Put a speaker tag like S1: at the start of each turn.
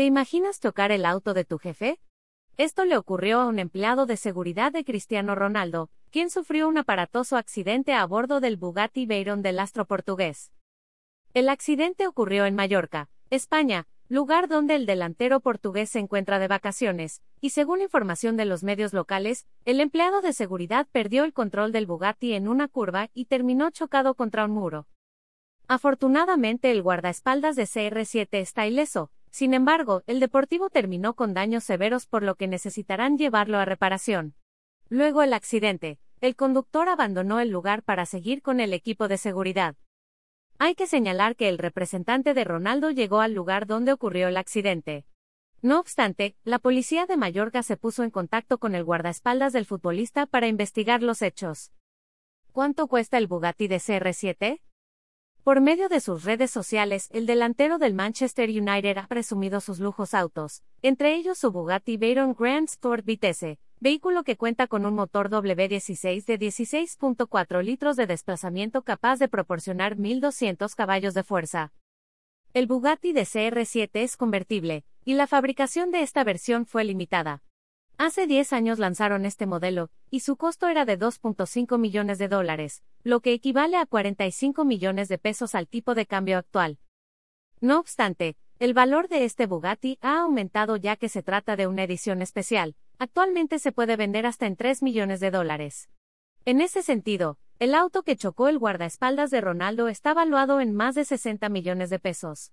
S1: ¿Te imaginas tocar el auto de tu jefe? Esto le ocurrió a un empleado de seguridad de Cristiano Ronaldo, quien sufrió un aparatoso accidente a bordo del Bugatti Veyron del astro portugués. El accidente ocurrió en Mallorca, España, lugar donde el delantero portugués se encuentra de vacaciones, y según información de los medios locales, el empleado de seguridad perdió el control del Bugatti en una curva y terminó chocado contra un muro. Afortunadamente el guardaespaldas de CR7 está ileso, sin embargo, el Deportivo terminó con daños severos por lo que necesitarán llevarlo a reparación. Luego el accidente, el conductor abandonó el lugar para seguir con el equipo de seguridad. Hay que señalar que el representante de Ronaldo llegó al lugar donde ocurrió el accidente. No obstante, la policía de Mallorca se puso en contacto con el guardaespaldas del futbolista para investigar los hechos. ¿Cuánto cuesta el Bugatti de CR7? Por medio de sus redes sociales, el delantero del Manchester United ha presumido sus lujos autos, entre ellos su Bugatti Veyron Grand Sport Vitesse, vehículo que cuenta con un motor W16 de 16.4 litros de desplazamiento capaz de proporcionar 1.200 caballos de fuerza. El Bugatti de CR7 es convertible, y la fabricación de esta versión fue limitada. Hace 10 años lanzaron este modelo, y su costo era de 2.5 millones de dólares, lo que equivale a 45 millones de pesos al tipo de cambio actual. No obstante, el valor de este Bugatti ha aumentado ya que se trata de una edición especial, actualmente se puede vender hasta en 3 millones de dólares. En ese sentido, el auto que chocó el guardaespaldas de Ronaldo está valuado en más de 60 millones de pesos.